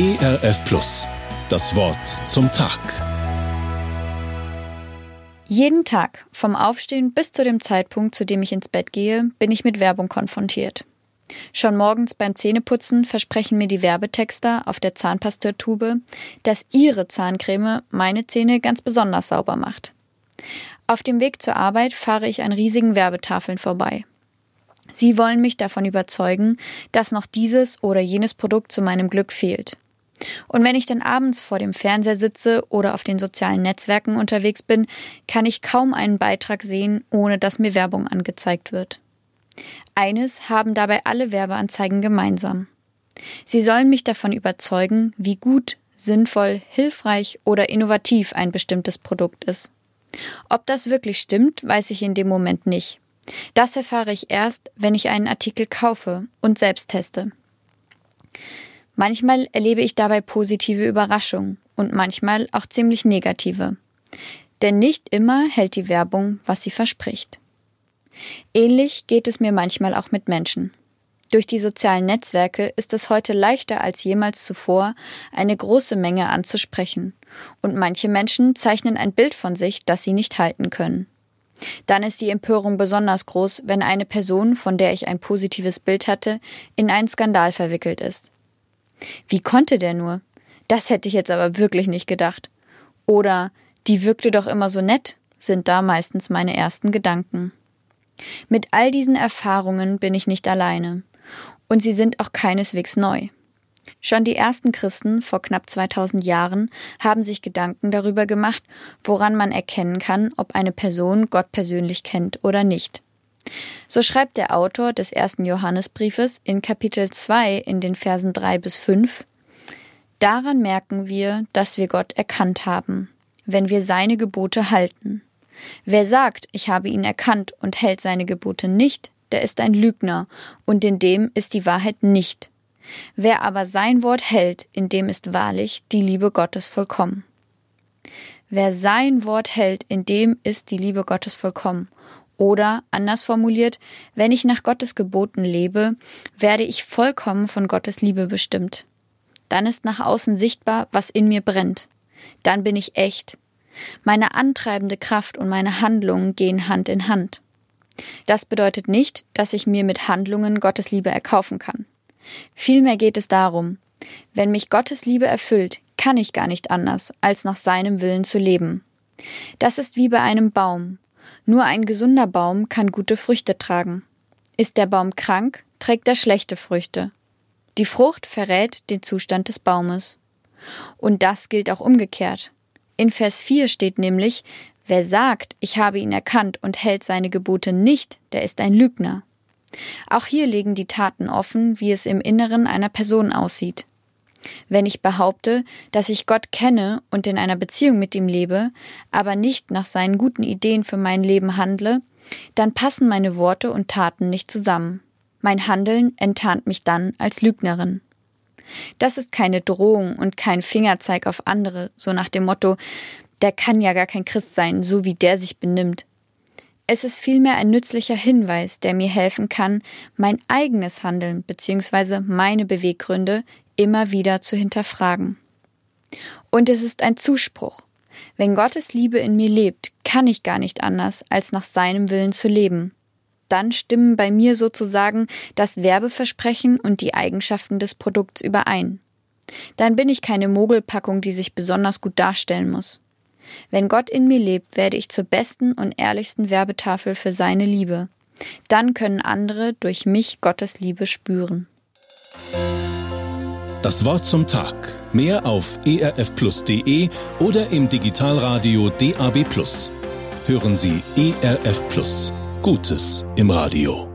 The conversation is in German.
ERF Plus. Das Wort zum Tag. Jeden Tag, vom Aufstehen bis zu dem Zeitpunkt, zu dem ich ins Bett gehe, bin ich mit Werbung konfrontiert. Schon morgens beim Zähneputzen versprechen mir die Werbetexter auf der Zahnpastatube, dass ihre Zahncreme meine Zähne ganz besonders sauber macht. Auf dem Weg zur Arbeit fahre ich an riesigen Werbetafeln vorbei. Sie wollen mich davon überzeugen, dass noch dieses oder jenes Produkt zu meinem Glück fehlt. Und wenn ich dann abends vor dem Fernseher sitze oder auf den sozialen Netzwerken unterwegs bin, kann ich kaum einen Beitrag sehen, ohne dass mir Werbung angezeigt wird. Eines haben dabei alle Werbeanzeigen gemeinsam. Sie sollen mich davon überzeugen, wie gut, sinnvoll, hilfreich oder innovativ ein bestimmtes Produkt ist. Ob das wirklich stimmt, weiß ich in dem Moment nicht. Das erfahre ich erst, wenn ich einen Artikel kaufe und selbst teste. Manchmal erlebe ich dabei positive Überraschungen und manchmal auch ziemlich negative. Denn nicht immer hält die Werbung, was sie verspricht. Ähnlich geht es mir manchmal auch mit Menschen. Durch die sozialen Netzwerke ist es heute leichter als jemals zuvor, eine große Menge anzusprechen, und manche Menschen zeichnen ein Bild von sich, das sie nicht halten können. Dann ist die Empörung besonders groß, wenn eine Person, von der ich ein positives Bild hatte, in einen Skandal verwickelt ist. Wie konnte der nur? Das hätte ich jetzt aber wirklich nicht gedacht. Oder die wirkte doch immer so nett, sind da meistens meine ersten Gedanken. Mit all diesen Erfahrungen bin ich nicht alleine. Und sie sind auch keineswegs neu. Schon die ersten Christen vor knapp 2000 Jahren haben sich Gedanken darüber gemacht, woran man erkennen kann, ob eine Person Gott persönlich kennt oder nicht. So schreibt der Autor des ersten Johannesbriefes in Kapitel 2 in den Versen 3 bis 5 Daran merken wir, dass wir Gott erkannt haben, wenn wir seine Gebote halten. Wer sagt, ich habe ihn erkannt und hält seine Gebote nicht, der ist ein Lügner, und in dem ist die Wahrheit nicht. Wer aber sein Wort hält, in dem ist wahrlich die Liebe Gottes vollkommen. Wer sein Wort hält, in dem ist die Liebe Gottes vollkommen. Oder, anders formuliert, wenn ich nach Gottes Geboten lebe, werde ich vollkommen von Gottes Liebe bestimmt. Dann ist nach außen sichtbar, was in mir brennt. Dann bin ich echt. Meine antreibende Kraft und meine Handlungen gehen Hand in Hand. Das bedeutet nicht, dass ich mir mit Handlungen Gottes Liebe erkaufen kann. Vielmehr geht es darum, wenn mich Gottes Liebe erfüllt, kann ich gar nicht anders, als nach seinem Willen zu leben. Das ist wie bei einem Baum. Nur ein gesunder Baum kann gute Früchte tragen. Ist der Baum krank, trägt er schlechte Früchte. Die Frucht verrät den Zustand des Baumes. Und das gilt auch umgekehrt. In Vers 4 steht nämlich, wer sagt, ich habe ihn erkannt und hält seine Gebote nicht, der ist ein Lügner. Auch hier legen die Taten offen, wie es im Inneren einer Person aussieht. Wenn ich behaupte, dass ich Gott kenne und in einer Beziehung mit ihm lebe, aber nicht nach seinen guten Ideen für mein Leben handle, dann passen meine Worte und Taten nicht zusammen. Mein Handeln enttarnt mich dann als Lügnerin. Das ist keine Drohung und kein Fingerzeig auf andere, so nach dem Motto, der kann ja gar kein Christ sein, so wie der sich benimmt. Es ist vielmehr ein nützlicher Hinweis, der mir helfen kann, mein eigenes Handeln bzw. meine Beweggründe immer wieder zu hinterfragen. Und es ist ein Zuspruch. Wenn Gottes Liebe in mir lebt, kann ich gar nicht anders, als nach seinem Willen zu leben. Dann stimmen bei mir sozusagen das Werbeversprechen und die Eigenschaften des Produkts überein. Dann bin ich keine Mogelpackung, die sich besonders gut darstellen muss. Wenn Gott in mir lebt, werde ich zur besten und ehrlichsten Werbetafel für seine Liebe. Dann können andere durch mich Gottes Liebe spüren. Das Wort zum Tag. Mehr auf erfplus.de oder im Digitalradio DAB. Hören Sie ERF Plus. Gutes im Radio.